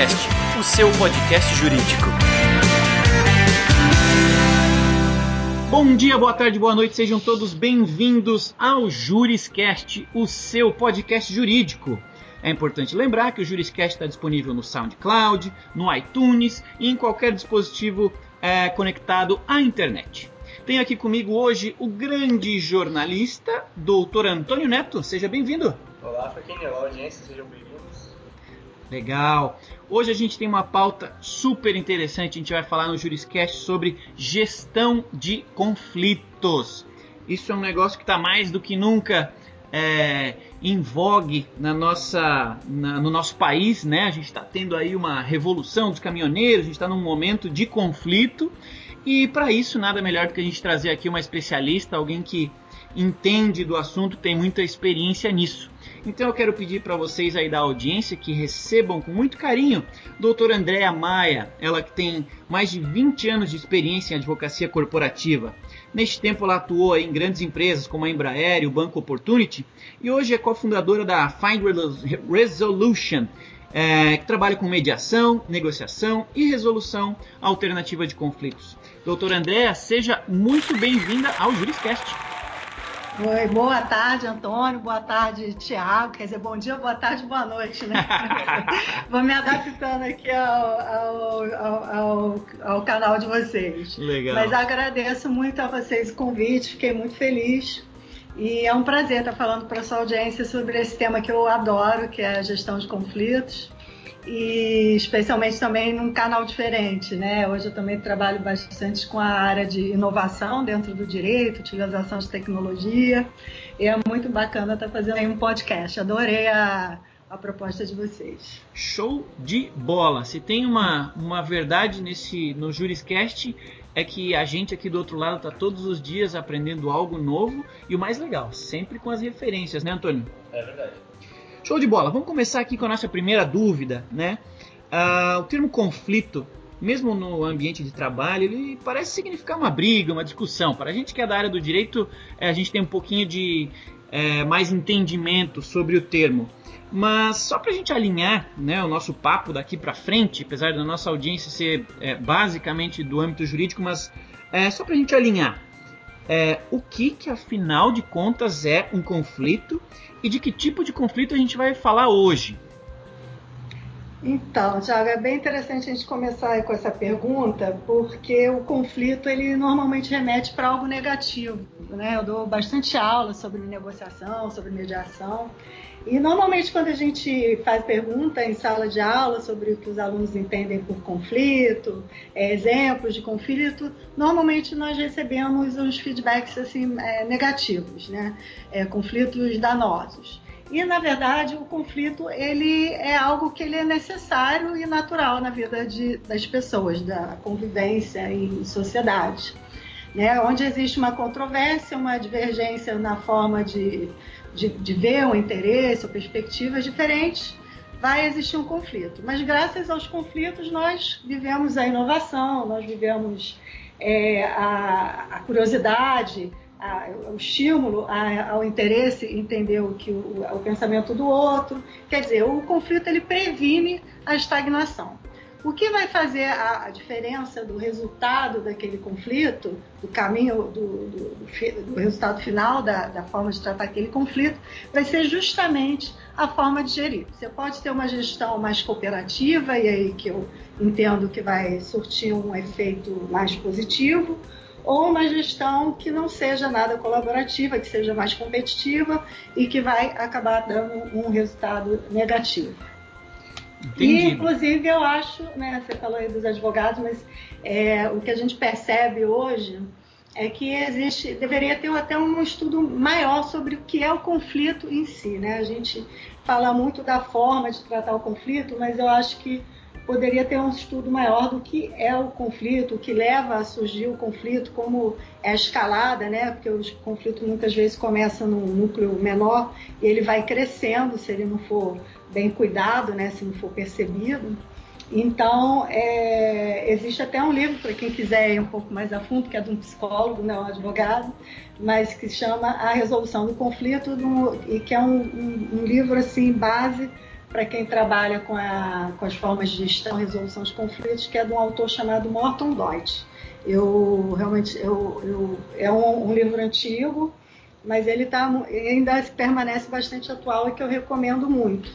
Juriscast, o seu podcast jurídico. Bom dia, boa tarde, boa noite, sejam todos bem-vindos ao Juriscast, o seu podcast jurídico. É importante lembrar que o Juriscast está disponível no SoundCloud, no iTunes e em qualquer dispositivo é, conectado à internet. Tenho aqui comigo hoje o grande jornalista, doutor Antônio Neto. Seja bem-vindo. Olá, Faquinha. Olá, audiência. Sejam bem-vindos. Legal. Hoje a gente tem uma pauta super interessante. A gente vai falar no Juriscast sobre gestão de conflitos. Isso é um negócio que está mais do que nunca é, em vogue na nossa, na, no nosso país, né? A gente está tendo aí uma revolução dos caminhoneiros, a gente está num momento de conflito e para isso nada melhor do que a gente trazer aqui uma especialista, alguém que entende do assunto, tem muita experiência nisso. Então eu quero pedir para vocês aí da audiência que recebam com muito carinho doutora Andréa Maia, ela que tem mais de 20 anos de experiência em advocacia corporativa. Neste tempo ela atuou em grandes empresas como a Embraer e o Banco Opportunity e hoje é cofundadora da Find Resolution, é, que trabalha com mediação, negociação e resolução alternativa de conflitos. Doutora Andréa, seja muito bem-vinda ao Juriscast. Oi, boa tarde, Antônio. Boa tarde, Tiago. Quer dizer, bom dia, boa tarde, boa noite, né? Vou me adaptando aqui ao, ao, ao, ao, canal de vocês. Legal. Mas agradeço muito a vocês o convite, fiquei muito feliz. E é um prazer estar falando para a sua audiência sobre esse tema que eu adoro, que é a gestão de conflitos e especialmente também num canal diferente, né? Hoje eu também trabalho bastante com a área de inovação dentro do direito, utilização de tecnologia, e é muito bacana estar fazendo aí um podcast. Adorei a, a proposta de vocês. Show de bola! Se tem uma, uma verdade nesse no Juriscast é que a gente aqui do outro lado está todos os dias aprendendo algo novo e o mais legal, sempre com as referências, né, Antônio? É verdade. Show de bola. Vamos começar aqui com a nossa primeira dúvida, né? Uh, o termo conflito, mesmo no ambiente de trabalho, ele parece significar uma briga, uma discussão. Para a gente que é da área do direito, é, a gente tem um pouquinho de é, mais entendimento sobre o termo. Mas só para a gente alinhar né, o nosso papo daqui para frente, apesar da nossa audiência ser é, basicamente do âmbito jurídico, mas é, só para a gente alinhar é, o que, que afinal de contas é um conflito e de que tipo de conflito a gente vai falar hoje. Então, Thiago, é bem interessante a gente começar com essa pergunta, porque o conflito ele normalmente remete para algo negativo. Né? Eu dou bastante aula sobre negociação, sobre mediação, e normalmente quando a gente faz pergunta em sala de aula sobre o que os alunos entendem por conflito, é, exemplos de conflito, normalmente nós recebemos uns feedbacks assim é, negativos, né? É, conflitos danosos. E na verdade o conflito ele é algo que ele é necessário e natural na vida de, das pessoas, da convivência em sociedade. Né, onde existe uma controvérsia, uma divergência na forma de de, de ver um interesse ou perspectivas diferentes, vai existir um conflito. Mas graças aos conflitos nós vivemos a inovação, nós vivemos é, a, a, curiosidade, o estímulo ao interesse o, que o, o pensamento do outro. Quer dizer, o conflito ele previne a estagnação. O que vai fazer a, a diferença do resultado daquele conflito, do caminho, do, do, do resultado final da, da, forma de tratar aquele conflito, vai ser justamente a forma de gerir. Você pode ter uma gestão mais cooperativa, e aí que eu entendo que vai surtir um efeito mais positivo, ou uma gestão que não seja nada colaborativa, que seja mais competitiva e que vai acabar dando um resultado negativo. Entendi. E, inclusive, eu acho, né, você falou aí dos advogados, mas é, o que a gente percebe hoje é que existe, deveria ter até um estudo maior sobre o que é o conflito em si, né? A gente fala muito da forma de tratar o conflito, mas eu acho que poderia ter um estudo maior do que é o conflito, o que leva a surgir o conflito, como é a escalada, né? Porque o conflito muitas vezes começa num núcleo menor e ele vai crescendo se ele não for bem cuidado, né? Se não for percebido. Então, é, existe até um livro para quem quiser ir um pouco mais a fundo, que é de um psicólogo, não um advogado, mas que chama A Resolução do Conflito, e que é um, um, um livro assim base para quem trabalha com, a, com, as formas de gestão resolução de conflitos, que é de um autor chamado Morton Deutsch. Eu realmente eu, eu é um, um, livro antigo, mas ele tá, ainda permanece bastante atual e que eu recomendo muito.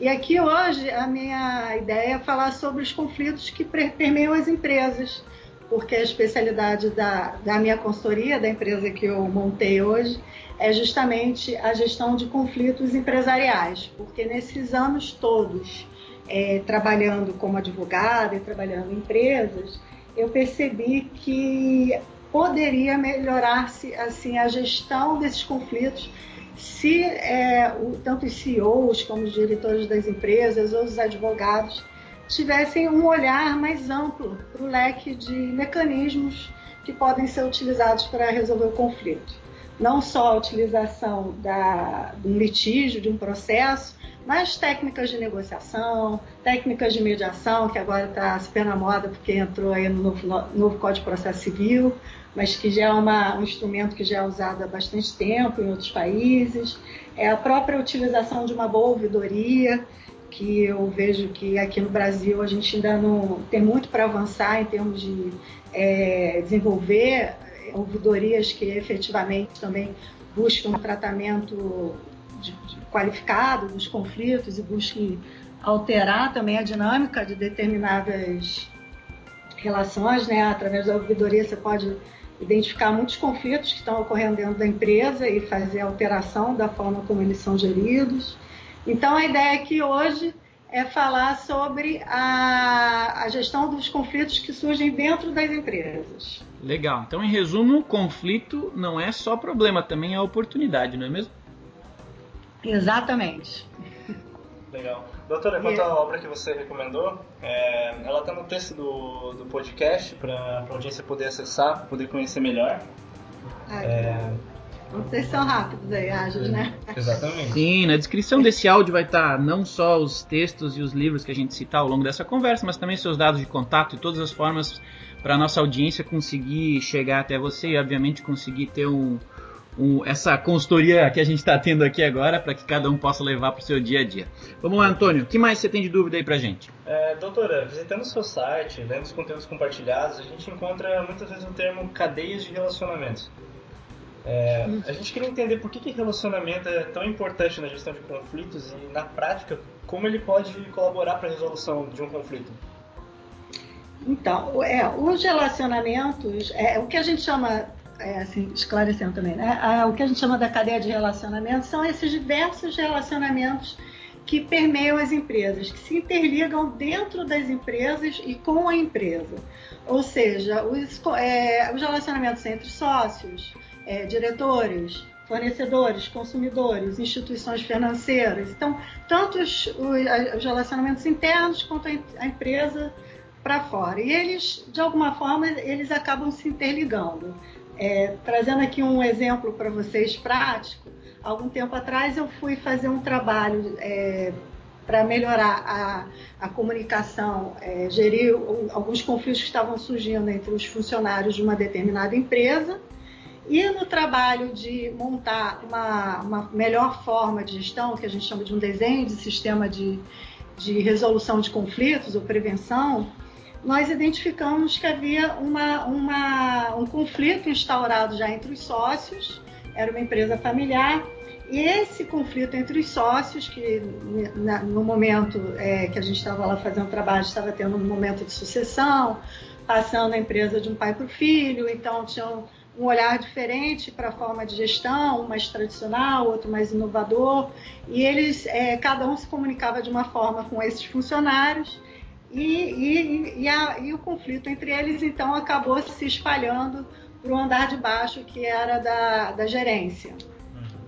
E aqui hoje a minha ideia é falar sobre os conflitos que permeiam as empresas, porque a especialidade da, da minha consultoria, da empresa que eu montei hoje, é justamente a gestão de conflitos empresariais, porque nesses anos todos é, trabalhando como advogada e trabalhando em empresas, eu percebi que poderia melhorar-se assim a gestão desses conflitos se é, o, tanto os CEOs como os diretores das empresas ou os advogados tivessem um olhar mais amplo para o leque de mecanismos que podem ser utilizados para resolver o conflito. Não só a utilização da, de um litígio, de um processo, mas técnicas de negociação, técnicas de mediação, que agora está super na moda porque entrou aí no novo, novo Código de Processo Civil, mas que já é uma, um instrumento que já é usado há bastante tempo em outros países. É a própria utilização de uma boa ouvidoria, que eu vejo que aqui no Brasil a gente ainda não tem muito para avançar em termos de é, desenvolver ouvidorias que efetivamente também buscam um tratamento de, de qualificado dos conflitos e busquem alterar também a dinâmica de determinadas relações, né? Através da ouvidoria você pode identificar muitos conflitos que estão ocorrendo dentro da empresa e fazer alteração da forma como eles são geridos. Então, a ideia aqui hoje é falar sobre a, a gestão dos conflitos que surgem dentro das empresas. Legal. Então, em resumo, conflito não é só problema, também é oportunidade, não é mesmo? Exatamente. Legal. Doutora, quanto à obra que você recomendou, é, ela está no texto do, do podcast para a audiência poder acessar, poder conhecer melhor. Ah, é... Vocês são rápidos aí, ágeis, né? Exatamente. Sim, na descrição desse áudio vai estar tá não só os textos e os livros que a gente citar ao longo dessa conversa, mas também seus dados de contato e todas as formas para a nossa audiência conseguir chegar até você e, obviamente, conseguir ter um, um, essa consultoria que a gente está tendo aqui agora para que cada um possa levar para o seu dia a dia. Vamos lá, Antônio, o que mais você tem de dúvida aí para gente? É, doutora, visitando o seu site, lendo os conteúdos compartilhados, a gente encontra muitas vezes o termo cadeias de relacionamentos. É, a gente queria entender por que, que relacionamento é tão importante na gestão de conflitos e, na prática, como ele pode colaborar para a resolução de um conflito. Então, é, os relacionamentos, é, o que a gente chama é, assim, esclarecendo também, né? o que a gente chama da cadeia de relacionamentos são esses diversos relacionamentos que permeiam as empresas, que se interligam dentro das empresas e com a empresa. Ou seja, os, é, os relacionamentos entre sócios, é, diretores, fornecedores, consumidores, instituições financeiras. Então, tanto os, os relacionamentos internos quanto a empresa para fora. E eles, de alguma forma, eles acabam se interligando. É, trazendo aqui um exemplo para vocês prático, algum tempo atrás eu fui fazer um trabalho é, para melhorar a, a comunicação, é, gerir alguns conflitos que estavam surgindo entre os funcionários de uma determinada empresa. E no trabalho de montar uma, uma melhor forma de gestão, que a gente chama de um desenho de sistema de, de resolução de conflitos ou prevenção, nós identificamos que havia uma, uma, um conflito instaurado já entre os sócios, era uma empresa familiar, e esse conflito entre os sócios, que no momento é, que a gente estava lá fazendo trabalho, estava tendo um momento de sucessão, passando a empresa de um pai para o filho, então tinham um olhar diferente para a forma de gestão, um mais tradicional, outro mais inovador, e eles, é, cada um se comunicava de uma forma com esses funcionários, e, e, e, a, e, o conflito entre eles, então, acabou se espalhando para o andar de baixo, que era da, da gerência. Uhum.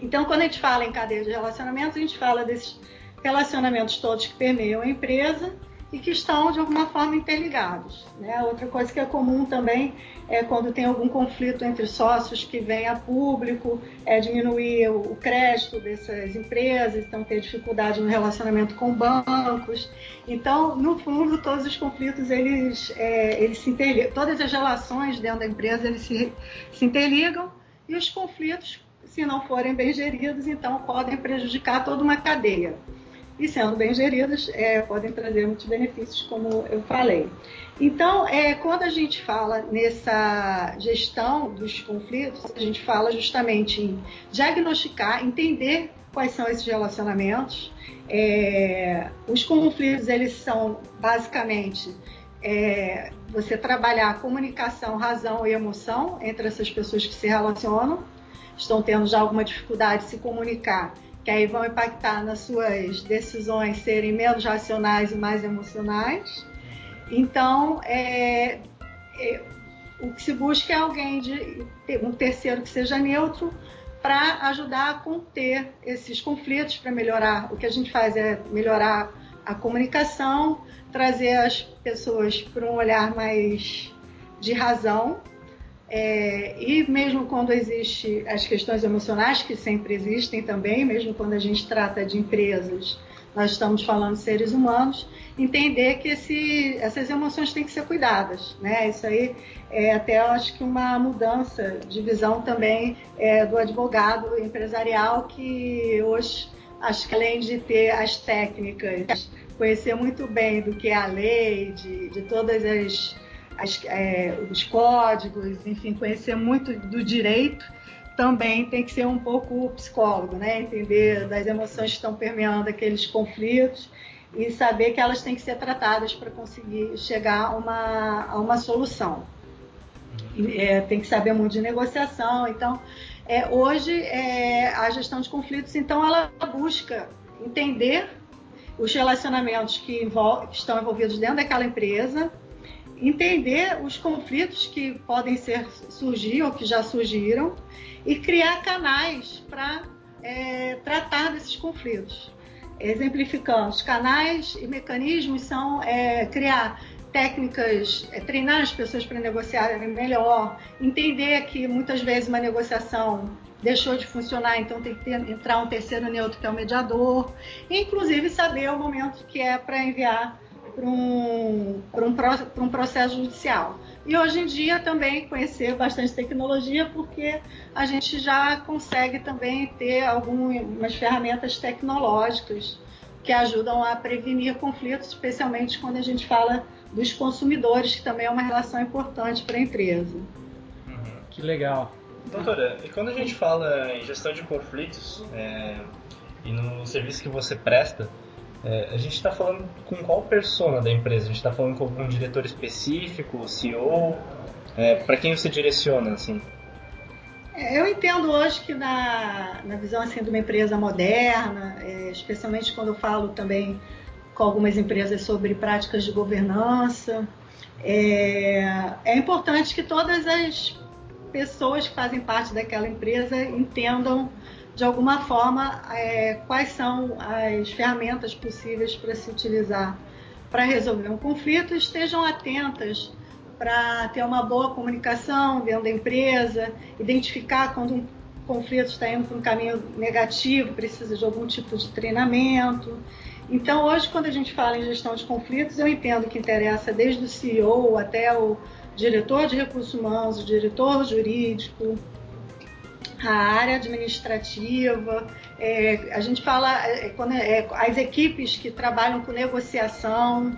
Então, quando a gente fala em cadeia de relacionamentos, a gente fala desses relacionamentos todos que permeiam a empresa e que estão de alguma forma interligados. Né? Outra coisa que é comum também é quando tem algum conflito entre sócios que vem a público, é diminuir o crédito dessas empresas, então ter dificuldade no relacionamento com bancos. Então, no fundo, todos os conflitos eles, é, eles se interligam, todas as relações dentro da empresa eles se, se interligam e os conflitos, se não forem bem geridos, então podem prejudicar toda uma cadeia. E, sendo bem geridas, é, podem trazer muitos benefícios, como eu falei. Então, é, quando a gente fala nessa gestão dos conflitos, a gente fala justamente em diagnosticar, entender quais são esses relacionamentos. É, os conflitos, eles são basicamente é, você trabalhar a comunicação, razão e emoção entre essas pessoas que se relacionam, estão tendo já alguma dificuldade de se comunicar que aí vão impactar nas suas decisões serem menos racionais e mais emocionais. Então, é, é, o que se busca é alguém de um terceiro que seja neutro para ajudar a conter esses conflitos, para melhorar. O que a gente faz é melhorar a comunicação, trazer as pessoas para um olhar mais de razão é, e mesmo quando existe as questões emocionais, que sempre existem também, mesmo quando a gente trata de empresas, nós estamos falando de seres humanos, entender que esse, essas emoções têm que ser cuidadas. Né? Isso aí é até acho que uma mudança de visão também é, do advogado empresarial, que hoje acho que além de ter as técnicas, conhecer muito bem do que é a lei, de, de todas as as, é, os códigos, enfim, conhecer muito do direito, também tem que ser um pouco psicólogo, né? Entender das emoções que estão permeando aqueles conflitos e saber que elas têm que ser tratadas para conseguir chegar a uma, a uma solução. É, tem que saber muito de negociação. Então, é, hoje, é, a gestão de conflitos, então, ela busca entender os relacionamentos que, envol que estão envolvidos dentro daquela empresa, entender os conflitos que podem ser surgir ou que já surgiram e criar canais para é, tratar desses conflitos. Exemplificando, os canais e mecanismos são é, criar técnicas, é, treinar as pessoas para negociarem melhor, entender que muitas vezes uma negociação deixou de funcionar, então tem que ter, entrar um terceiro neutro que é o mediador, inclusive saber o momento que é para enviar para um, um, um processo judicial. E hoje em dia também conhecer bastante tecnologia, porque a gente já consegue também ter algumas ferramentas tecnológicas que ajudam a prevenir conflitos, especialmente quando a gente fala dos consumidores, que também é uma relação importante para a empresa. Uhum. Que legal. Doutora, e quando a gente fala em gestão de conflitos é, e no serviço que você presta, é, a gente está falando com qual persona da empresa? A gente está falando com algum diretor específico, CEO? É, Para quem você direciona, assim? É, eu entendo hoje que na, na visão assim de uma empresa moderna, é, especialmente quando eu falo também com algumas empresas sobre práticas de governança, é, é importante que todas as pessoas que fazem parte daquela empresa entendam de alguma forma, é, quais são as ferramentas possíveis para se utilizar para resolver um conflito, estejam atentas para ter uma boa comunicação dentro da empresa, identificar quando um conflito está indo para um caminho negativo, precisa de algum tipo de treinamento. Então, hoje, quando a gente fala em gestão de conflitos, eu entendo que interessa desde o CEO até o diretor de recursos humanos, o diretor jurídico, a área administrativa, é, a gente fala é, quando, é, as equipes que trabalham com negociação,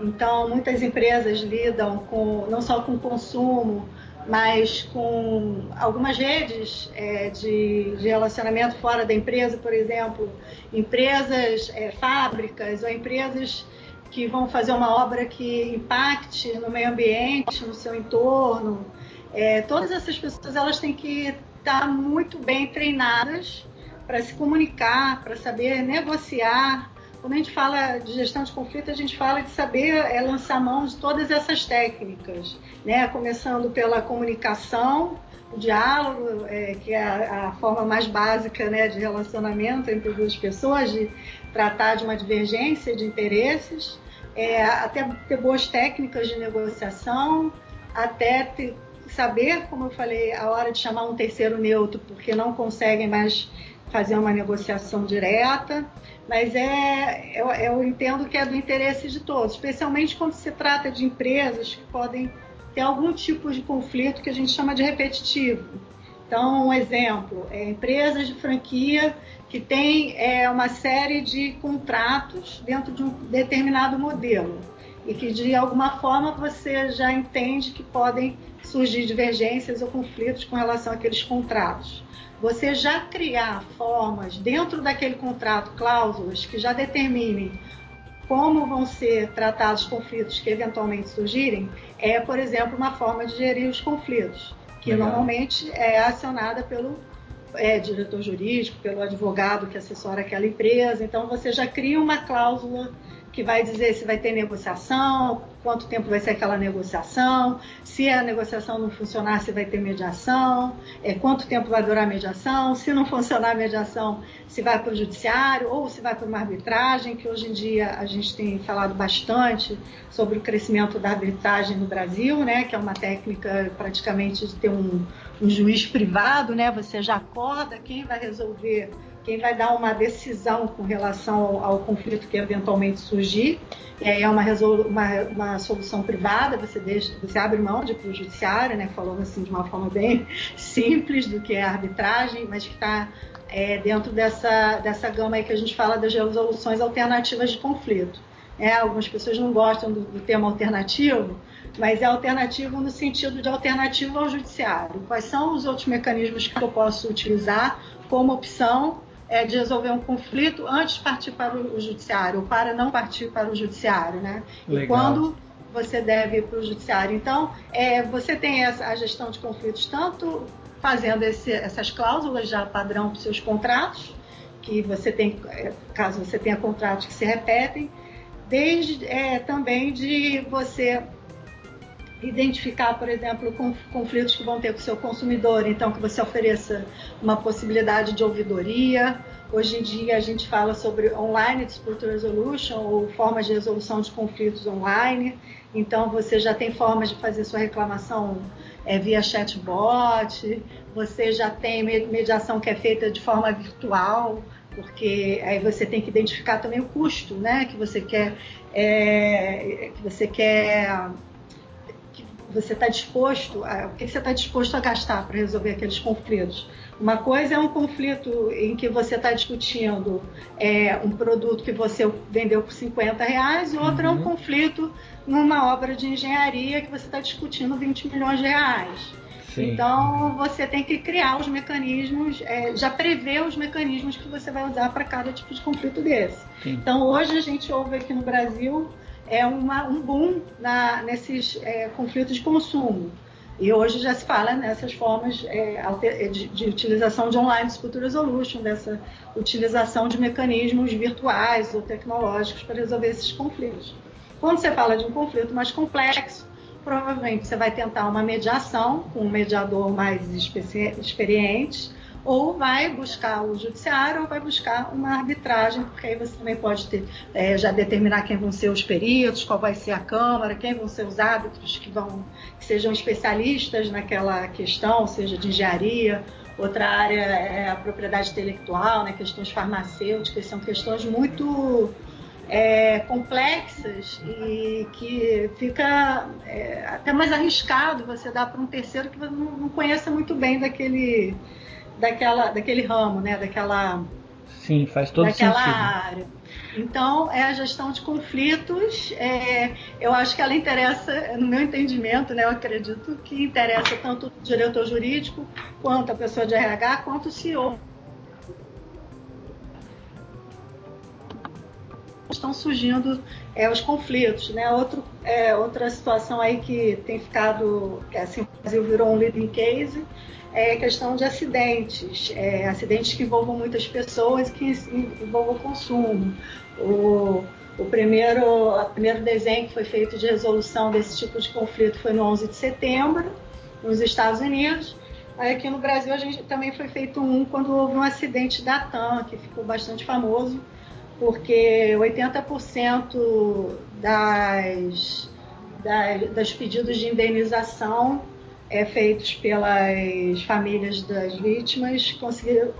então muitas empresas lidam com não só com consumo, mas com algumas redes é, de, de, relacionamento fora da empresa, por exemplo, empresas, é, fábricas ou empresas que vão fazer uma obra que impacte no meio ambiente, no seu entorno. É, todas essas pessoas elas têm que estar tá muito bem treinadas para se comunicar, para saber negociar. Quando a gente fala de gestão de conflito, a gente fala de saber é, lançar mão de todas essas técnicas, né? começando pela comunicação, o diálogo, é, que é a, a, forma mais básica né, de relacionamento entre duas pessoas, de tratar de uma divergência de interesses, é, até ter boas técnicas de negociação, até ter, saber, como eu falei, a hora de chamar um terceiro neutro, porque não conseguem mais fazer uma negociação direta, mas é, eu, eu entendo que é do interesse de todos, especialmente quando se trata de empresas que podem ter algum tipo de conflito que a gente chama de repetitivo. Então, um exemplo, é empresas de franquia que têm é, uma série de contratos dentro de um determinado modelo e que de alguma forma você já entende que podem surgir divergências ou conflitos com relação àqueles contratos. Você já criar formas dentro daquele contrato, cláusulas que já determinem como vão ser tratados os conflitos que eventualmente surgirem, é, por exemplo, uma forma de gerir os conflitos, que Legal. normalmente é acionada pelo é, diretor jurídico, pelo advogado que assessora aquela empresa. Então, você já cria uma cláusula que vai dizer se vai ter negociação, quanto tempo vai ser aquela negociação, se a negociação não funcionar, se vai ter mediação, é, quanto tempo vai durar a mediação, se não funcionar a mediação, se vai para o judiciário ou se vai para uma arbitragem, que hoje em dia a gente tem falado bastante sobre o crescimento da arbitragem no Brasil, né, que é uma técnica praticamente de ter um, um juiz privado, né, você já acorda quem vai resolver quem vai dar uma decisão com relação ao, ao conflito que eventualmente surgir. E aí é uma, uma, uma, solução privada, você, deixa, você abre mão de ir para o judiciário, né, falando assim de uma forma bem simples do que é arbitragem, mas que está é, dentro dessa, dessa gama aí que a gente fala das resoluções alternativas de conflito. É, algumas pessoas não gostam do, do termo alternativo, mas é alternativo no sentido de alternativo ao judiciário. Quais são os outros mecanismos que eu posso utilizar como opção é, de resolver um conflito antes de partir para o judiciário, ou para não partir para o judiciário, né? Legal. E quando você deve ir para o judiciário. Então, é, você tem essa, a gestão de conflitos tanto fazendo esse, essas cláusulas já padrão para os seus contratos, que você tem, é, caso você tenha contratos que se repetem, desde é, também de você identificar, por exemplo, conflitos que vão ter com o seu consumidor, então que você ofereça uma possibilidade de ouvidoria. Hoje em dia a gente fala sobre online dispute resolution ou formas de resolução de conflitos online. Então você já tem formas de fazer sua reclamação é, via chatbot, você já tem mediação que é feita de forma virtual, porque aí você tem que identificar também o custo, né, que você quer, é, que você quer você está disposto, a, o que você está disposto a gastar para resolver aqueles conflitos. Uma coisa é um conflito em que você está discutindo é, um produto que você vendeu por 50 reais, e outro uhum. é um uhum. conflito numa obra de engenharia que você está discutindo 20 milhões de reais. Sim. Então você tem que criar os mecanismos, é, já prever os mecanismos que você vai usar para cada tipo de conflito desse. Sim. Então hoje a gente ouve aqui no Brasil é uma, um boom na, nesses é, conflitos de consumo. E hoje já se fala nessas formas é, é, de, de, utilização de online dispute resolution, dessa utilização de mecanismos virtuais ou tecnológicos para resolver esses conflitos. Quando você fala de um conflito mais complexo, provavelmente você vai tentar uma mediação com um mediador mais experiente, ou vai buscar o judiciário ou vai buscar uma arbitragem, porque aí você também pode ter, é, já determinar quem vão ser os peritos, qual vai ser a Câmara, quem vão ser os árbitros que vão que sejam especialistas naquela questão, seja de engenharia, outra área é a propriedade intelectual, né, questões farmacêuticas, são questões muito é, complexas e que fica é, até mais arriscado você dar para um terceiro que não, não conheça muito bem daquele daquela, daquele ramo, né? Daquela, Sim, faz todo daquela sentido. área. Então, é a gestão de conflitos. É, eu acho que ela interessa, no meu entendimento, né, eu acredito que interessa tanto o diretor jurídico, quanto a pessoa de RH, quanto o CEO. Estão surgindo é, os conflitos. Né? Outro, é, outra situação aí que tem ficado, que assim, o Brasil virou um leading case, é questão de acidentes, é, acidentes que envolvam muitas pessoas que envolvam consumo. O, o primeiro, o primeiro desenho que foi feito de resolução desse tipo de conflito foi no 11 de setembro, nos Estados Unidos. Aí aqui no Brasil a gente também foi feito um quando houve um acidente da TAM, que ficou bastante famoso, porque 80% das, das, das pedidos de indenização é, feitos pelas famílias das vítimas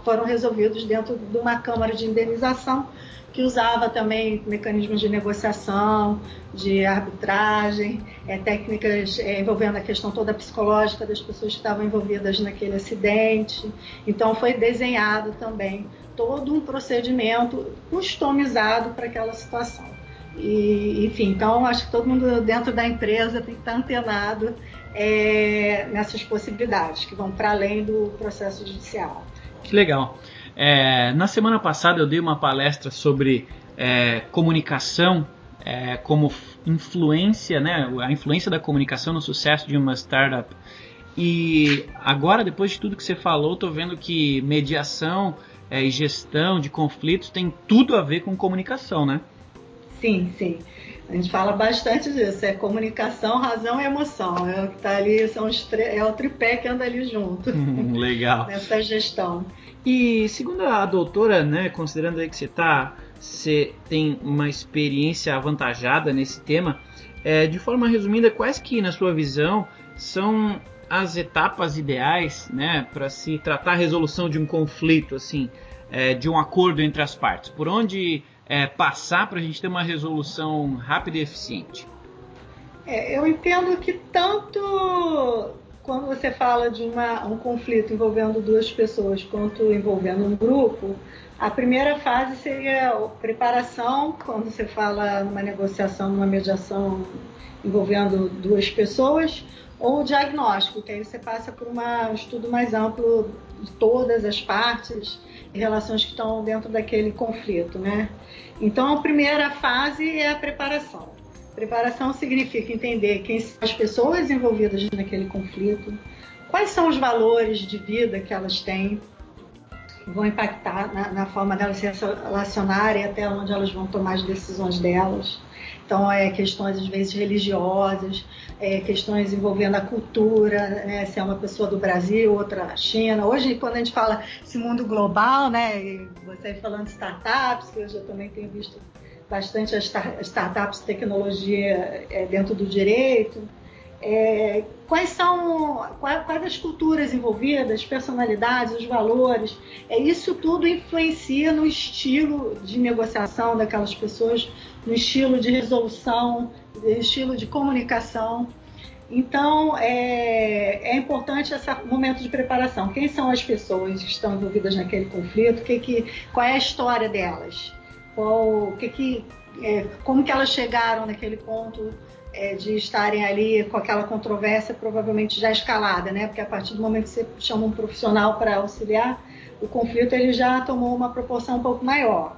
foram resolvidos dentro de uma Câmara de Indenização que usava também mecanismos de negociação, de arbitragem, é, técnicas é, envolvendo a questão toda psicológica das pessoas que estavam envolvidas naquele acidente. Então foi desenhado também todo um procedimento customizado para aquela situação. E, enfim, então acho que todo mundo dentro da empresa tem que estar antenado é, nessas possibilidades que vão para além do processo judicial. Que legal. É, na semana passada eu dei uma palestra sobre é, comunicação é, como influência, né, a influência da comunicação no sucesso de uma startup. E agora, depois de tudo que você falou, estou vendo que mediação é, e gestão de conflitos tem tudo a ver com comunicação, né? Sim, sim. A gente fala bastante disso. É comunicação, razão e emoção. É o que está ali, são os é o tripé que anda ali junto. Hum, legal. Nessa gestão. E segundo a doutora, né, considerando aí que você tá, você tem uma experiência avantajada nesse tema, é, de forma resumida, quais que, na sua visão, são as etapas ideais, né, para se tratar a resolução de um conflito, assim, é, de um acordo entre as partes? Por onde é, passar para a gente ter uma resolução rápida e eficiente? É, eu entendo que tanto quando você fala de uma, um conflito envolvendo duas pessoas quanto envolvendo um grupo, a primeira fase seria a preparação, quando você fala numa negociação, numa mediação envolvendo duas pessoas, ou o diagnóstico, que aí você passa por uma, um estudo mais amplo de todas as partes relações que estão dentro daquele conflito, né? Então, a primeira fase é a preparação. Preparação significa entender quem são as pessoas envolvidas naquele conflito, quais são os valores de vida que elas têm, que vão impactar na, na forma delas se relacionarem até onde elas vão tomar as decisões delas. Então, é questões às vezes religiosas, é, questões envolvendo a cultura, né, se é uma pessoa do Brasil, outra da China. Hoje, quando a gente fala esse mundo global, né, você falando de startups, que eu já também tenho visto bastante as startups tecnologia é, dentro do direito. É, quais são quais, quais, as culturas envolvidas, personalidades, os valores. É, isso tudo influencia no estilo de negociação daquelas pessoas, no estilo de resolução, no estilo de comunicação. Então, é, é, importante esse momento de preparação. Quem são as pessoas que estão envolvidas naquele conflito? Que, que, qual é a história delas? qual, que que, é, como que elas chegaram naquele ponto é, de estarem ali com aquela controvérsia provavelmente já escalada, né? Porque a partir do momento que você chama um profissional para auxiliar, o conflito ele já tomou uma proporção um pouco maior.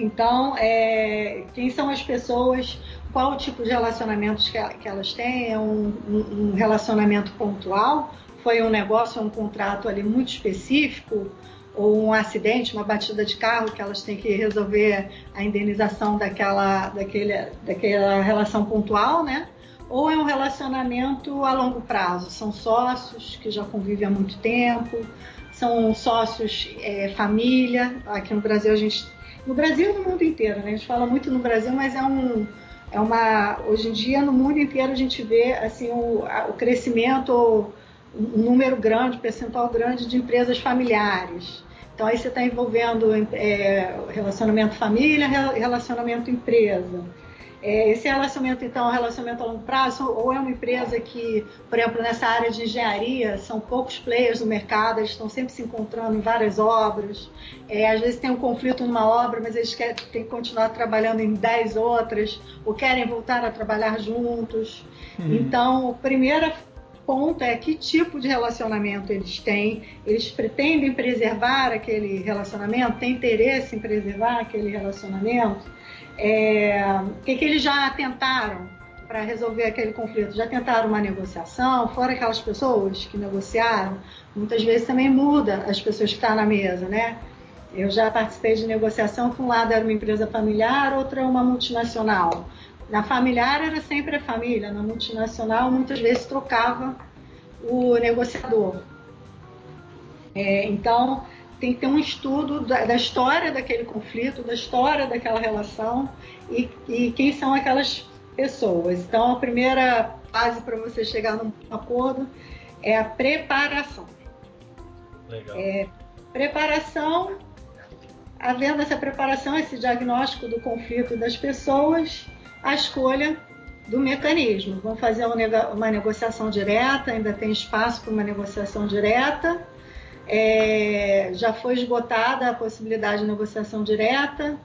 Então, é, quem são as pessoas, qual o tipo de relacionamentos que, que elas têm? É um, um, relacionamento pontual? Foi um negócio, um contrato ali muito específico? ou um acidente, uma batida de carro, que elas têm que resolver a indenização daquela, daquele, daquela relação pontual, né? Ou é um relacionamento a longo prazo, são sócios que já convivem há muito tempo, são sócios é, família. Aqui no Brasil a gente, no Brasil e no mundo inteiro, né? A gente fala muito no Brasil, mas é um é uma hoje em dia no mundo inteiro a gente vê assim o, o crescimento um número grande, percentual grande de empresas familiares. Então aí você está envolvendo é, relacionamento família, relacionamento empresa. É, esse relacionamento, então, é um relacionamento a longo prazo, ou é uma empresa que, por exemplo, nessa área de engenharia, são poucos players no mercado, eles estão sempre se encontrando em várias obras. É, às vezes tem um conflito numa obra, mas eles querem, têm que continuar trabalhando em dez outras, ou querem voltar a trabalhar juntos. Uhum. Então, a primeira ponto é que tipo de relacionamento eles têm, eles pretendem preservar aquele relacionamento, têm interesse em preservar aquele relacionamento, é, o que, que eles já tentaram para resolver aquele conflito? Já tentaram uma negociação? Fora aquelas pessoas que negociaram, muitas vezes também muda as pessoas que estão na mesa, né? Eu já participei de negociação que um lado era uma empresa familiar, outra uma multinacional. Na familiar era sempre a família, na multinacional muitas vezes trocava o negociador. É, então tem que ter um estudo da, da, história daquele conflito, da história daquela relação e, e quem são aquelas pessoas. Então, a primeira fase para você chegar num acordo é a preparação. Legal. É, preparação, havendo essa preparação, esse diagnóstico do conflito das pessoas, a escolha do mecanismo. Vamos fazer uma negociação direta, ainda tem espaço para uma negociação direta. É, já foi esgotada a possibilidade de negociação direta.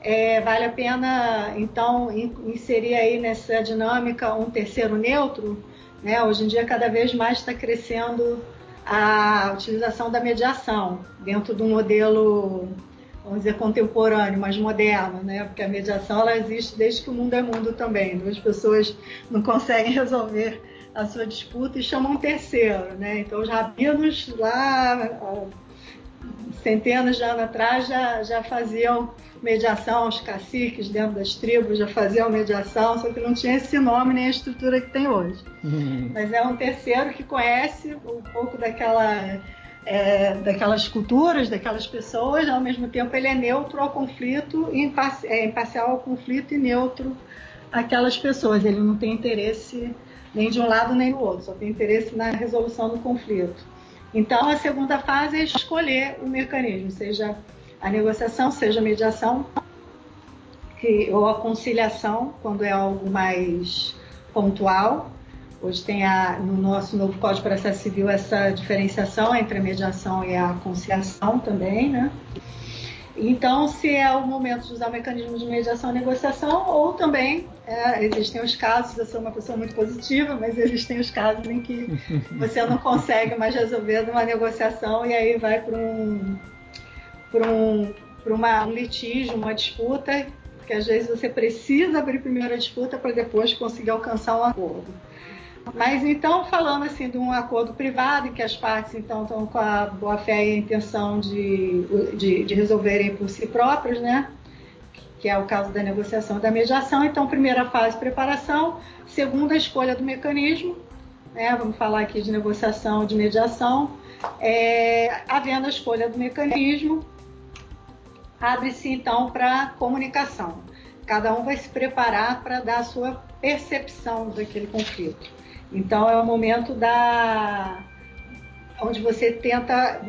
É, vale a pena, então, inserir aí nessa dinâmica um terceiro neutro? Né? Hoje em dia, cada vez mais está crescendo a utilização da mediação dentro do modelo vamos dizer, contemporâneo, mais moderno, né? Porque a mediação ela existe desde que o mundo é mundo também. Duas pessoas não conseguem resolver a sua disputa e chamam um terceiro, né? Então os rabinos lá centenas de anos atrás já, já faziam mediação, os caciques dentro das tribos já faziam mediação, só que não tinha esse nome nem a estrutura que tem hoje. Uhum. Mas é um terceiro que conhece um pouco daquela é, daquelas culturas, daquelas pessoas, ao mesmo tempo ele é neutro ao conflito, é, imparcial ao conflito e neutro àquelas pessoas. Ele não tem interesse nem de um lado nem do outro, só tem interesse na resolução do conflito. Então, a segunda fase é escolher o mecanismo, seja a negociação, seja a mediação, que, ou a conciliação, quando é algo mais pontual, Hoje tem a, no nosso novo Código de Processo Civil essa diferenciação entre a mediação e a conciliação também, né? Então, se é o momento de usar o mecanismo de mediação e negociação, ou também é, existem os casos, eu sou uma pessoa muito positiva, mas existem os casos em que você não consegue mais resolver numa negociação e aí vai para um, um, uma, um litígio, uma disputa, que às vezes você precisa abrir primeiro a disputa para depois conseguir alcançar um acordo. Mas então, falando assim de um acordo privado, em que as partes então estão com a boa fé e a intenção de, de, de resolverem por si próprios, né? Que é o caso da negociação e da mediação. Então, primeira fase, preparação. Segunda, escolha do mecanismo. Né? Vamos falar aqui de negociação, de mediação. É, havendo a escolha do mecanismo, abre-se então para comunicação. Cada um vai se preparar para dar a sua percepção daquele conflito. Então é o momento da onde você tenta,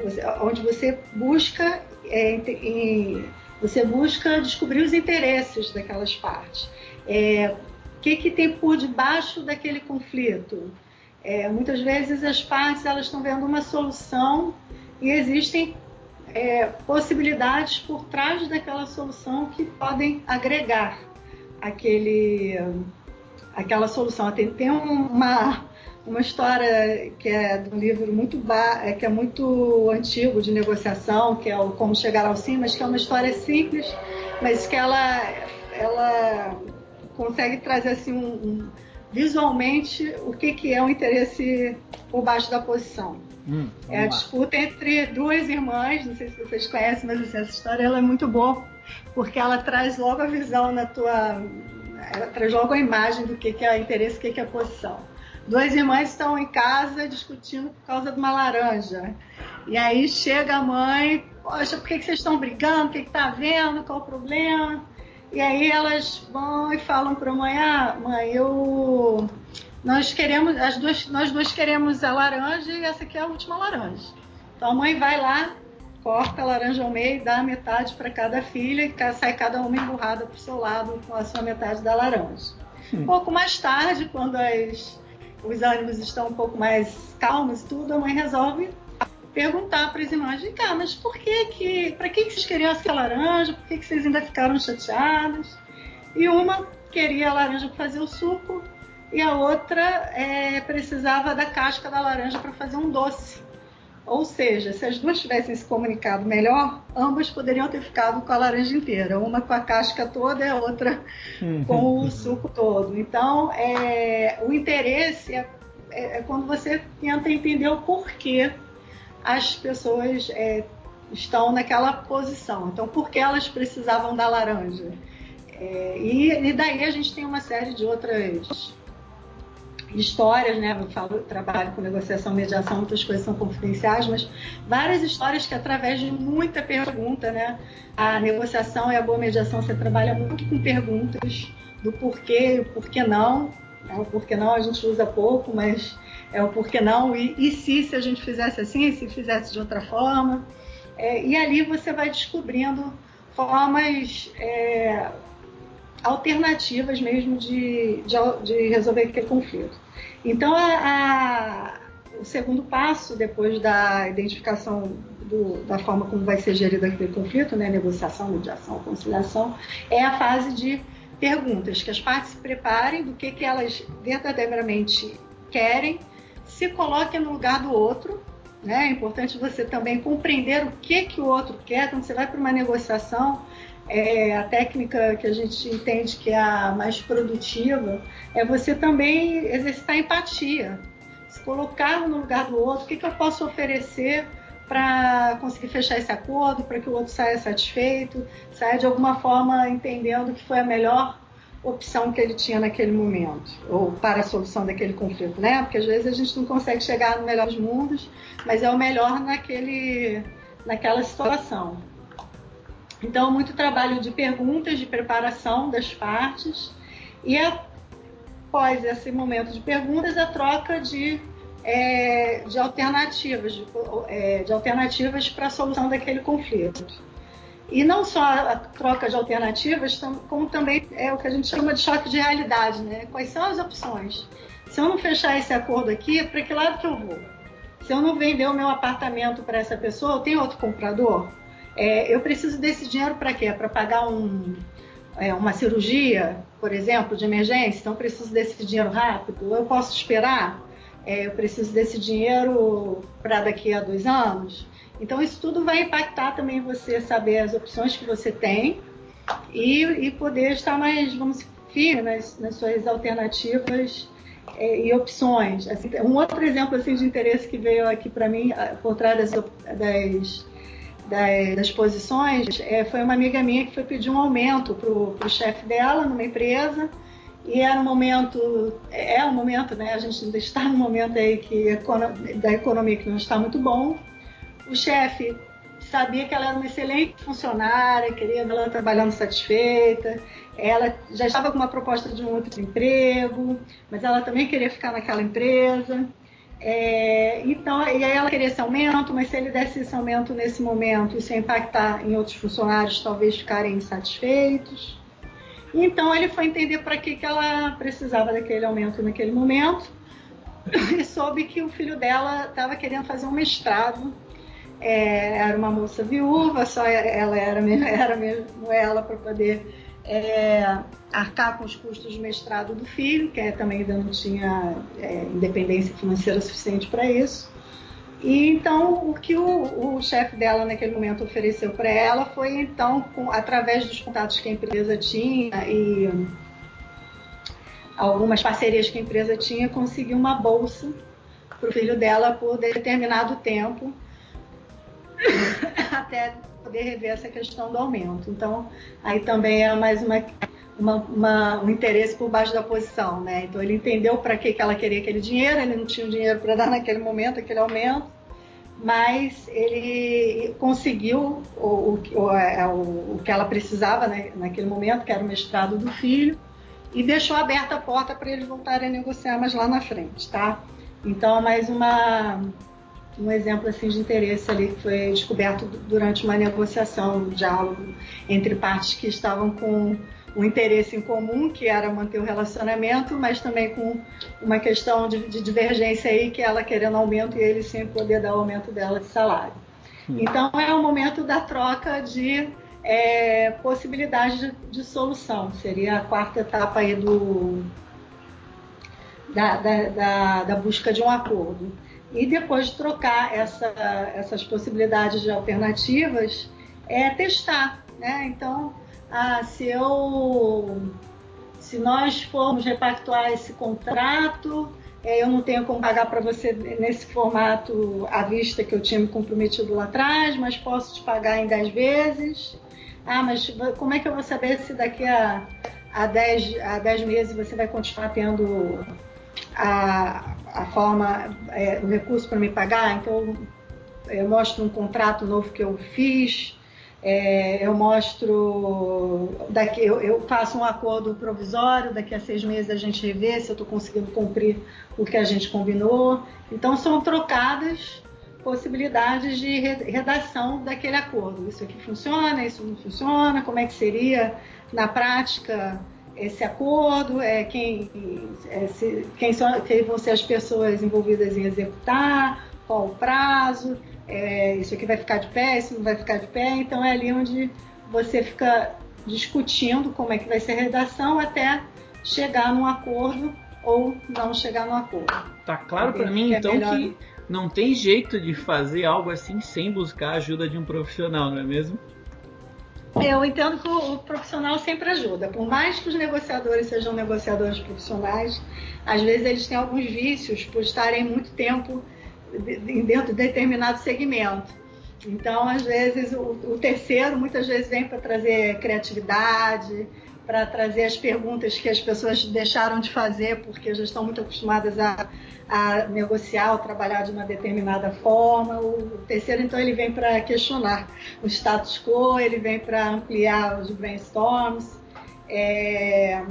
onde você busca, é, em, você busca descobrir os interesses daquelas partes. É, o que, que tem por debaixo daquele conflito? É, muitas vezes as partes elas estão vendo uma solução e existem é, possibilidades por trás daquela solução que podem agregar aquele aquela solução. Tem, tem uma, uma história que é do livro muito é, que é muito antigo de negociação, que é o Como Chegar ao Sim, mas que é uma história simples, mas que ela, ela consegue trazer assim um, um, visualmente o que, que é o interesse por baixo da posição. Hum, é a lá. disputa entre duas irmãs, não sei se vocês conhecem, mas assim, essa história ela é muito boa, porque ela traz logo a visão na tua ela traz logo a imagem do que, que é interesse, o que, que é posição. Duas irmãs estão em casa discutindo por causa de uma laranja. E aí chega a mãe, poxa, por que, que vocês estão brigando? O que está vendo? Qual o problema? E aí elas vão e falam para a mãe, ah, mãe, eu nós queremos, as duas, nós duas queremos a laranja e essa aqui é a última laranja. Então a mãe vai lá, corta a laranja ao meio, dá metade para cada filha e sai cada uma emburrada para o seu lado com a sua metade da laranja. Um pouco mais tarde, quando as, os ânimos estão um pouco mais calmos tudo, a mãe resolve perguntar para as irmãs, vem cá, mas por que que, para que, que vocês queriam essa laranja? Por que, que vocês ainda ficaram chateadas? E uma queria a laranja para fazer o suco e a outra é, precisava da casca da laranja para fazer um doce. Ou seja, se as duas tivessem se comunicado melhor, ambas poderiam ter ficado com a laranja inteira, uma com a casca toda e a outra uhum. com o suco todo. Então, é, o interesse é, é, é, quando você tenta entender o porquê as pessoas é, estão naquela posição. Então, por que elas precisavam da laranja? É, e, e daí a gente tem uma série de outras histórias, né? Eu falo, trabalho com negociação, mediação, muitas coisas são confidenciais, mas várias histórias que através de muita pergunta, né? A negociação e a boa mediação você trabalha muito com perguntas do porquê o porquê não. Né? O porquê não a gente usa pouco, mas é o porquê não e, e se se a gente fizesse assim, e se fizesse de outra forma. É, e ali você vai descobrindo formas é, alternativas mesmo de, de, de, resolver aquele conflito. Então, a, a, o segundo passo, depois da identificação do, da forma como vai ser gerido aquele conflito, né, negociação, mediação, conciliação, é a fase de perguntas, que as partes se preparem do que, que elas verdadeiramente querem, se coloquem no lugar do outro, né? É importante você também compreender o que, que o outro quer. Quando você vai para uma negociação, é, a técnica que a gente entende que é a mais produtiva é você também exercitar empatia, se colocar no lugar do outro, o que, que eu posso oferecer para conseguir fechar esse acordo, para que o outro saia satisfeito, saia de alguma forma entendendo que foi a melhor opção que ele tinha naquele momento, ou para a solução daquele conflito, né? Porque às vezes a gente não consegue chegar no melhor dos mundos, mas é o melhor naquele, naquela situação. Então, muito trabalho de perguntas, de preparação das partes, e após esse momento de perguntas, a troca de, é, de alternativas, de, é, de alternativas para a solução daquele conflito. E não só a troca de alternativas, como também é o que a gente chama de choque de realidade, né? Quais são as opções? Se eu não fechar esse acordo aqui, para que lado que eu vou? Se eu não vender o meu apartamento para essa pessoa, tenho outro comprador? É, eu preciso desse dinheiro para quê? Para pagar um, é, uma cirurgia, por exemplo, de emergência? Então, eu preciso desse dinheiro rápido? Eu posso esperar? É, eu preciso desse dinheiro para daqui a dois anos? Então, isso tudo vai impactar também você saber as opções que você tem e, e poder estar mais, vamos firme nas, nas suas alternativas é, e opções. Assim, um outro exemplo assim, de interesse que veio aqui para mim, por trás das, das das, das posições, é, foi uma amiga minha que foi pedir um aumento para o chefe dela numa empresa. E era um momento, é, é um momento, né? A gente ainda está num momento aí que da economia que não está muito bom. O chefe sabia que ela era uma excelente funcionária, queria ela trabalhando satisfeita. Ela já estava com uma proposta de um outro emprego, mas ela também queria ficar naquela empresa. É, então, e aí ela queria esse aumento, mas se ele desse esse aumento nesse momento, isso ia impactar em outros funcionários talvez ficarem insatisfeitos. Então ele foi entender para que, que ela precisava daquele aumento naquele momento e soube que o filho dela estava querendo fazer um mestrado. É, era uma moça viúva, só ela era, era mesmo ela para poder é, arcar com os custos de mestrado do filho, que é, também ainda não tinha é, independência financeira suficiente para isso. E então o que o, o chefe dela naquele momento ofereceu para ela foi então, com, através dos contatos que a empresa tinha e algumas parcerias que a empresa tinha, conseguir uma bolsa para o filho dela por determinado tempo, até poder rever essa questão do aumento. Então, aí também é mais uma, uma, uma, um interesse por baixo da posição, né? Então, ele entendeu para que, que ela queria aquele dinheiro, ele não tinha dinheiro para dar naquele momento, aquele aumento, mas ele conseguiu o, o, é, o, o que ela precisava né, naquele momento, que era o mestrado do filho, e deixou aberta a porta para eles voltarem a negociar mais lá na frente, tá? Então, é mais uma um exemplo assim de interesse ali que foi descoberto durante uma negociação, um diálogo entre partes que estavam com um interesse em comum, que era manter o relacionamento, mas também com uma questão de, de divergência aí, que ela querendo aumento e ele sem poder dar o aumento dela de salário. Então é o momento da troca de é, possibilidades de, de, solução. Seria a quarta etapa aí do, da, da, da, da busca de um acordo e depois de trocar essa, essas possibilidades de alternativas, é testar, né? Então, ah, se eu, se nós formos repactuar esse contrato, é, eu não tenho como pagar para você nesse formato à vista que eu tinha me comprometido lá atrás, mas posso te pagar em 10 vezes. Ah, mas como é que eu vou saber se daqui a, a, 10, a 10 meses você vai continuar tendo a, a forma, é, o recurso para me pagar, então eu mostro um contrato novo que eu fiz, é, eu mostro, daqui, eu, eu, faço um acordo provisório, daqui a seis meses a gente revê se eu estou conseguindo cumprir o que a gente combinou. Então são trocadas possibilidades de redação daquele acordo. Isso aqui funciona, isso não funciona, como é que seria na prática esse acordo, é, quem, é, se, quem, são, quem vão ser as pessoas envolvidas em executar, qual o prazo é, isso aqui vai ficar de pé, isso não vai ficar de pé. Então é ali onde você fica discutindo como é que vai ser a redação até chegar num acordo ou não chegar num acordo. Tá claro para mim é então melhor... que não tem jeito de fazer algo assim sem buscar a ajuda de um profissional, não é mesmo? Eu entendo que o profissional sempre ajuda. Por mais que os negociadores sejam negociadores profissionais, às vezes eles têm alguns vícios por estarem muito tempo dentro de determinado segmento. Então, às vezes, o, o terceiro muitas vezes vem para trazer criatividade, para trazer as perguntas que as pessoas deixaram de fazer porque já estão muito acostumadas a, a negociar ou trabalhar de uma determinada forma. O terceiro, então, ele vem para questionar o status quo, ele vem para ampliar os brainstorms. É,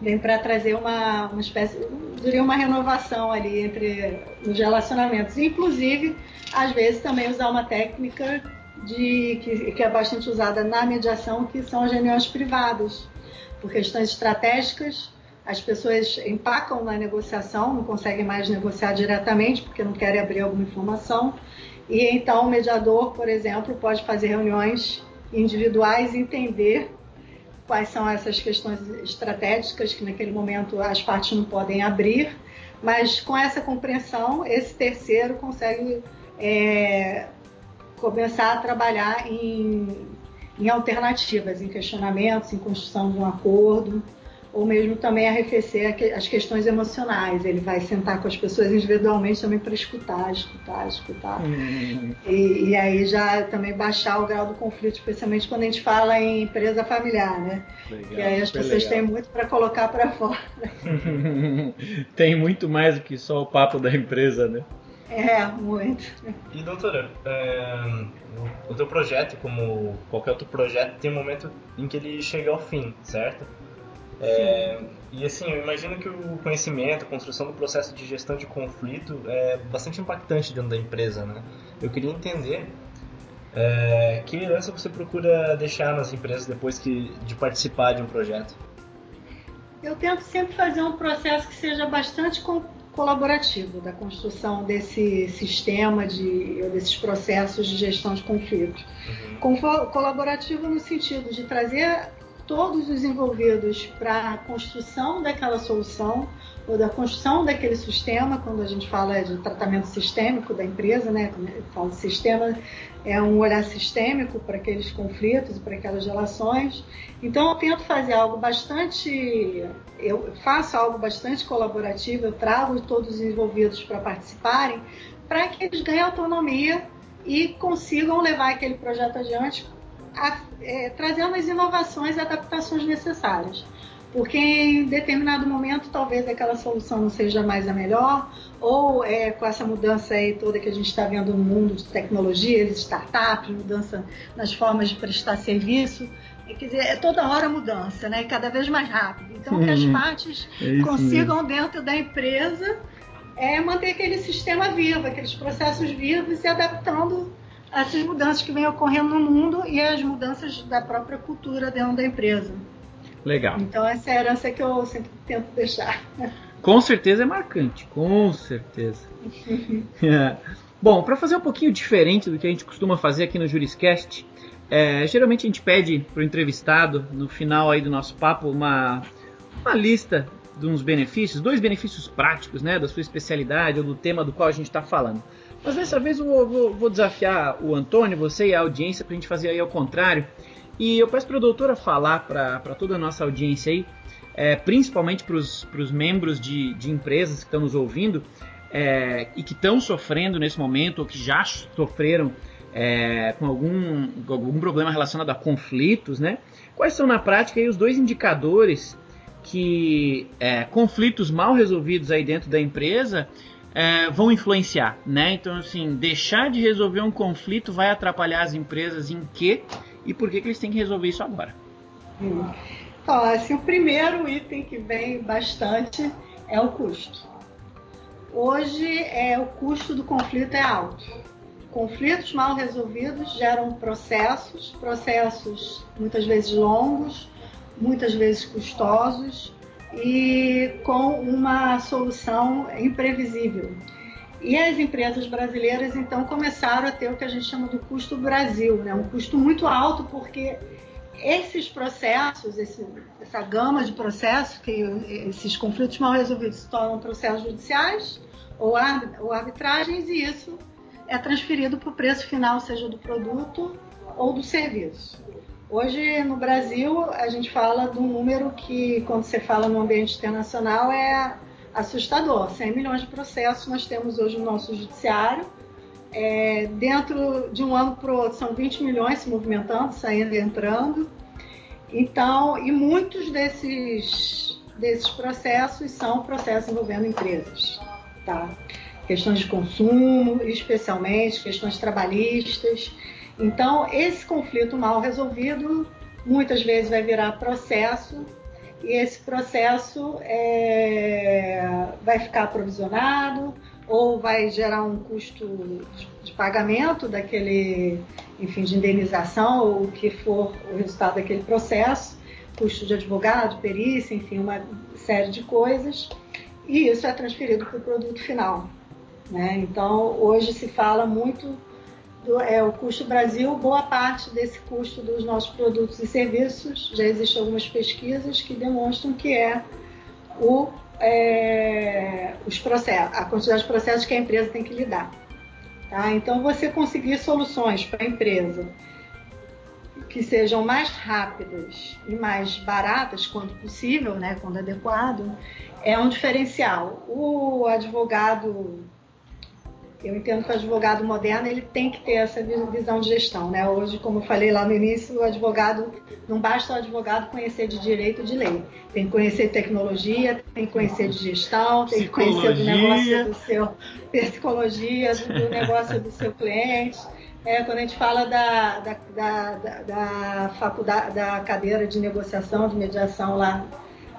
vem para trazer uma, uma espécie, diria uma renovação ali entre os relacionamentos. Inclusive, às vezes também usar uma técnica de que, que é bastante usada na mediação, que são as reuniões privadas, por questões estratégicas. As pessoas empacam na negociação, não conseguem mais negociar diretamente porque não querem abrir alguma informação. E então o mediador, por exemplo, pode fazer reuniões individuais e entender quais são essas questões estratégicas que naquele momento as partes não podem abrir, mas com essa compreensão, esse terceiro consegue é, começar a trabalhar em, em alternativas, em questionamentos, em construção de um acordo ou mesmo também arrefecer as questões emocionais. Ele vai sentar com as pessoas individualmente também para escutar, escutar, escutar. Hum. E, e, aí já também baixar o grau do conflito, especialmente quando a gente fala em empresa familiar, né? Legal, que aí as pessoas legal. têm muito para colocar para fora. Tem muito mais do que só o papo da empresa, né? É, muito. E doutora, é, o teu projeto, como qualquer outro projeto, tem um momento em que ele chega ao fim, certo? É, e assim, eu imagino que o conhecimento, a construção do processo de gestão de conflito é bastante impactante dentro da empresa, né? Eu queria entender é, que herança você procura deixar nas empresas depois que, de participar de um projeto? Eu tento sempre fazer um processo que seja bastante colaborativo da construção desse sistema de desses processos de gestão de conflito. Uhum. Colaborativo no sentido de trazer todos os envolvidos para a construção daquela solução ou da construção daquele sistema, quando a gente fala de tratamento sistêmico da empresa, né? Falo sistema, é um olhar sistêmico para aqueles conflitos, para aquelas relações. Então eu tento fazer algo bastante, eu faço algo bastante colaborativo, eu trago todos os envolvidos para participarem, para que eles ganhem autonomia e consigam levar aquele projeto adiante a, é, trazendo as inovações e adaptações necessárias. Porque em determinado momento talvez aquela solução não seja mais a melhor, ou é, com essa mudança aí toda que a gente está vendo no mundo de tecnologia, de startups, mudança nas formas de prestar serviço, é, quer dizer, é toda hora mudança, né? cada vez mais rápido. Então, que as uhum. partes é consigam, dentro da empresa, é manter aquele sistema vivo, aqueles processos vivos e se adaptando essas mudanças que vêm ocorrendo no mundo e as mudanças da própria cultura dentro da empresa. Legal. Então essa é a herança que eu sempre tento deixar. Com certeza é marcante, com certeza. é. Bom, para fazer um pouquinho diferente do que a gente costuma fazer aqui no Juriscast, é, geralmente a gente pede para o entrevistado, no final aí do nosso papo, uma, uma lista de uns benefícios, dois benefícios práticos né, da sua especialidade ou do tema do qual a gente está falando. Mas dessa vez eu vou, vou, vou desafiar o Antônio, você e a audiência para a gente fazer aí ao contrário. E eu peço para a doutora falar para toda a nossa audiência aí, é, principalmente para os membros de, de empresas que estão nos ouvindo é, e que estão sofrendo nesse momento ou que já sofreram é, com algum, algum problema relacionado a conflitos, né? Quais são na prática aí, os dois indicadores que é, conflitos mal resolvidos aí dentro da empresa é, vão influenciar, né? Então, assim, deixar de resolver um conflito vai atrapalhar as empresas em quê e por que, que eles têm que resolver isso agora? Hum. Então, assim, o primeiro item que vem bastante é o custo. Hoje, é, o custo do conflito é alto. Conflitos mal resolvidos geram processos, processos muitas vezes longos, muitas vezes custosos, e com uma solução imprevisível. E as empresas brasileiras então começaram a ter o que a gente chama do custo Brasil, né? um custo muito alto, porque esses processos, esse, essa gama de processos, que esses conflitos mal resolvidos se tornam processos judiciais ou, ou arbitragens, e isso é transferido para o preço final, seja do produto ou do serviço. Hoje, no Brasil, a gente fala de um número que, quando você fala no ambiente internacional, é assustador. 100 milhões de processos nós temos hoje no nosso judiciário. É, dentro de um ano para o outro, são 20 milhões se movimentando, saindo e entrando. Então, e muitos desses, desses processos são processos envolvendo empresas. Tá? Questões de consumo, especialmente, questões trabalhistas. Então, esse conflito mal resolvido muitas vezes vai virar processo e esse processo é, vai ficar provisionado ou vai gerar um custo de, pagamento daquele, enfim, de indenização ou o que for o resultado daquele processo, custo de advogado, perícia, enfim, uma série de coisas, e isso é transferido para o produto final. Né? Então, hoje se fala muito é, o custo Brasil, boa parte desse custo dos nossos produtos e serviços, já existem algumas pesquisas que demonstram que é, o, é, os processos, a quantidade de processos que a empresa tem que lidar. Tá? Então, você conseguir soluções para a empresa que sejam mais rápidas e mais baratas, quando possível, né, quando adequado, é um diferencial. O advogado eu entendo que o advogado moderno ele tem que ter essa visão de gestão, né? Hoje, como eu falei lá no início, o advogado não basta o advogado conhecer de direito de lei, tem que conhecer tecnologia, tem que conhecer de gestão, tem que conhecer do negócio do seu psicologia, do negócio do seu cliente. É, quando a gente fala da, da, da, da, da faculdade, da cadeira de negociação, de mediação lá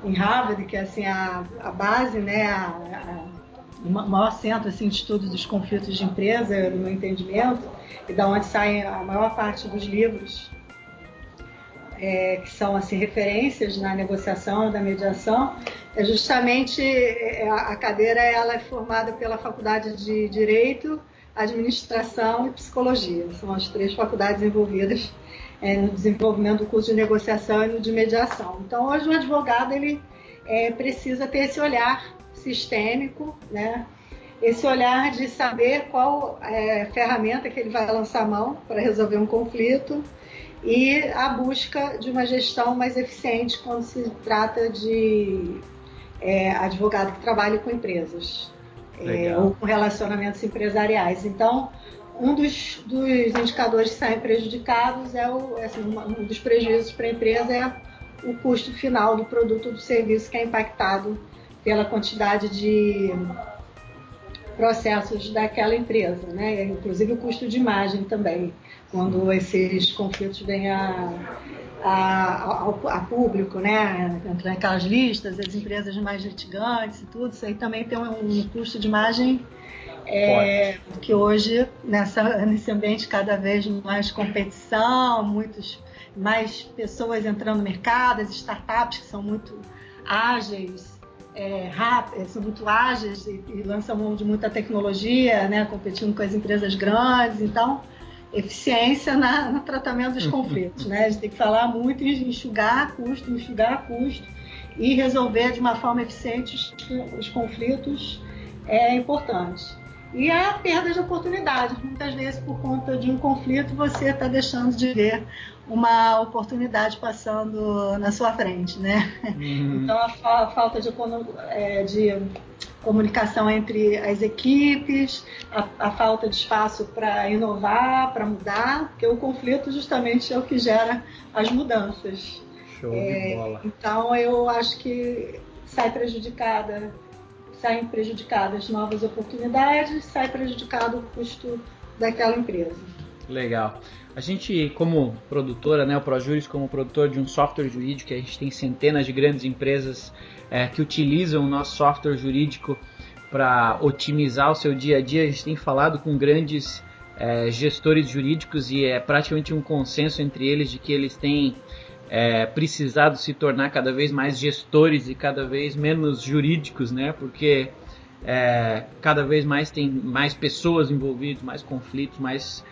em Harvard, que é assim a, a base, né, a, a o maior centro assim, de estudo dos conflitos de empresa, no meu entendimento, e da onde saem a maior parte dos livros é, que são assim referências na negociação, da mediação, é justamente é, a cadeira ela é formada pela Faculdade de Direito, Administração e Psicologia. São as três faculdades envolvidas é, no desenvolvimento do curso de negociação e no de mediação. Então, hoje o advogado ele é, precisa ter esse olhar sistêmico, né? Esse olhar de saber qual é, ferramenta que ele vai lançar mão para resolver um conflito e a busca de uma gestão mais eficiente quando se trata de é, advogado que trabalha com empresas é, ou com relacionamentos empresariais. Então, um dos, dos, indicadores que saem prejudicados é o, assim, um dos prejuízos para a empresa é o custo final do produto ou do serviço que é impactado pela quantidade de processos daquela empresa, né? inclusive o custo de imagem também, quando esses conflitos vêm a, a, a, a público, né? naquelas listas, as empresas mais litigantes e tudo, isso aí também tem um, um custo de imagem é, que hoje, nessa, nesse ambiente cada vez mais competição, muitos, mais pessoas entrando no mercado, as startups que são muito ágeis, é, rápidas, são muito ágeis e, e, lançam mão de muita tecnologia, né, competindo com as empresas grandes. Então, eficiência na, no tratamento dos conflitos. Né? A gente tem que falar muito em enxugar custo, enxugar custo e resolver de uma forma eficiente os, os conflitos é importante. E a perda de oportunidades. Muitas vezes, por conta de um conflito, você está deixando de ver uma oportunidade passando na sua frente, né? Uhum. Então, a, a, falta de, é, de, comunicação entre as equipes, a, a falta de espaço para inovar, para mudar, porque o conflito justamente é o que gera as mudanças. Show é, de bola. Então eu acho que sai prejudicada, saem prejudicadas novas oportunidades, sai prejudicado o custo daquela empresa. Legal. A gente, como produtora, né, o ProJuris, como produtor de um software jurídico, a gente tem centenas de grandes empresas é, que utilizam o nosso software jurídico para otimizar o seu dia a dia. A gente tem falado com grandes é, gestores jurídicos e é praticamente um consenso entre eles de que eles têm é, precisado se tornar cada vez mais gestores e cada vez menos jurídicos, né? Porque é, cada vez mais tem mais pessoas envolvidas, mais conflitos, mais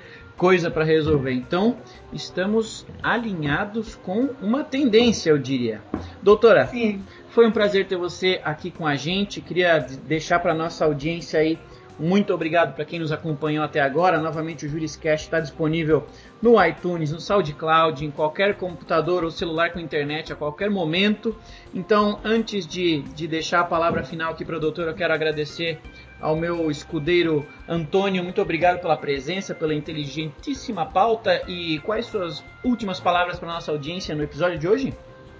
coisa para resolver. Então, estamos alinhados com uma tendência, eu diria. Doutora, Sim. foi um prazer ter você aqui com a gente. Queria deixar para nossa audiência aí muito obrigado para quem nos acompanhou até agora. Novamente, o Juriscast está disponível no iTunes, no SoundCloud, em qualquer computador ou celular com internet a qualquer momento. Então, antes de, de deixar a palavra final aqui para o doutor, eu quero agradecer ao meu escudeiro Antônio, muito obrigado pela presença, pela inteligentíssima pauta e quais suas últimas palavras para nossa audiência no episódio de hoje?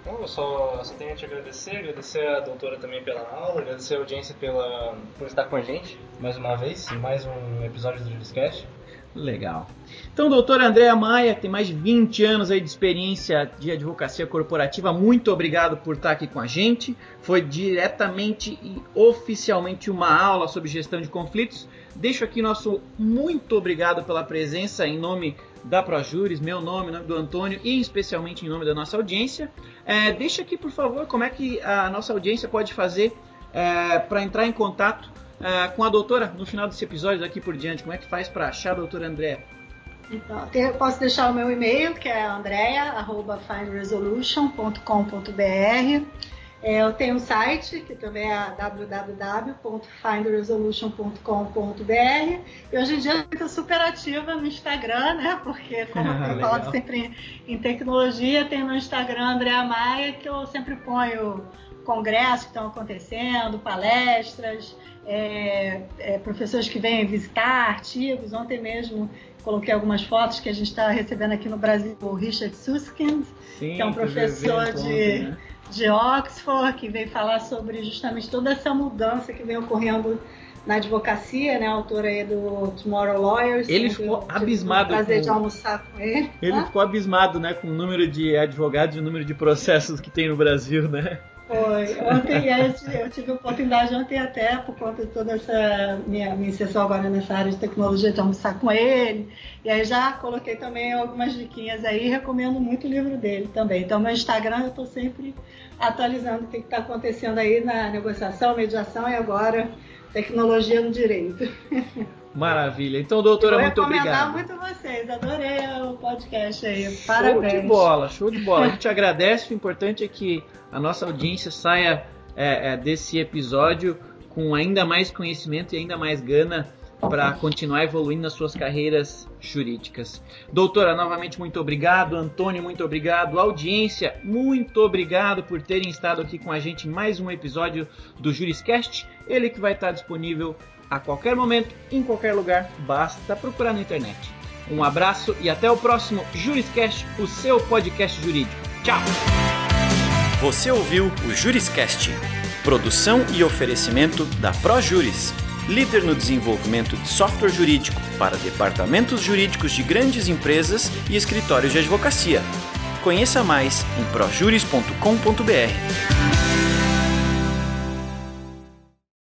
Bom, eu só, só tenho a te agradecer, agradecer a doutora também pela aula, agradecer a audiência pela, por estar com a gente mais uma vez, em mais um episódio do Juriscast. Legal. Então, doutora Andréa Maia, que tem mais de 20 anos aí de experiência de advocacia corporativa, muito obrigado por estar aqui com a gente. Foi diretamente e oficialmente uma aula sobre gestão de conflitos. Deixo aqui nosso muito obrigado pela presença em nome da ProJuris, meu nome, nome do Antônio e especialmente em nome da nossa audiência. É, deixa aqui, por favor, como é que a nossa audiência pode fazer é, para entrar em contato é, com a doutora no final desse episódio daqui por diante. Como é que faz para achar a doutora Andréa? Então, posso deixar o meu e-mail, que é andrea.findresolution.com.br. É, eu tenho um site, que também é www.findresolution.com.br. E hoje em dia eu estou super ativa no Instagram, né? Porque, como eu tenho falado sempre em, tecnologia, tem no Instagram Andréa Maia, que eu sempre ponho congressos que estão acontecendo, palestras, é, é, professores que vêm visitar, artigos. Ontem mesmo coloquei algumas fotos que a gente está recebendo aqui no Brasil, o Richard Susskind, Sim, que é um professor de, ontem, né? De Oxford, que veio falar sobre justamente toda essa mudança que vem ocorrendo na advocacia, né, autor aí do Tomorrow Lawyers. Ele ficou abismado. prazer com... de almoçar com ele. Ele ah? ficou abismado, né, com o número de advogados e o número de processos que tem no Brasil, né? Foi. Ontem eu tive a oportunidade ontem até, por conta de toda essa minha, minha inserção agora nessa área de tecnologia, de almoçar com ele. E aí já coloquei também algumas diquinhas aí, recomendo muito o livro dele também. Então, meu Instagram eu estou sempre atualizando o que está acontecendo aí na negociação, mediação e agora tecnologia no direito. Maravilha. Então, doutora, muito obrigado. muito vocês. Adorei o podcast aí. Parabéns. Show de bola, show de bola. A gente agradece. O importante é que a nossa audiência saia é, é, desse episódio com ainda mais conhecimento e ainda mais gana para continuar evoluindo nas suas carreiras jurídicas. Doutora, novamente muito obrigado. Antônio, muito obrigado. Audiência, muito obrigado por terem estado aqui com a gente em mais um episódio do Juriscast. Ele que vai estar disponível a qualquer momento, em qualquer lugar, basta procurar na internet. Um abraço e até o próximo Juriscast, o seu podcast jurídico. Tchau! Você ouviu o Juriscast, produção e oferecimento da ProJuris, líder no desenvolvimento de software jurídico para departamentos jurídicos de grandes empresas e escritórios de advocacia. Conheça mais em projuris.com.br.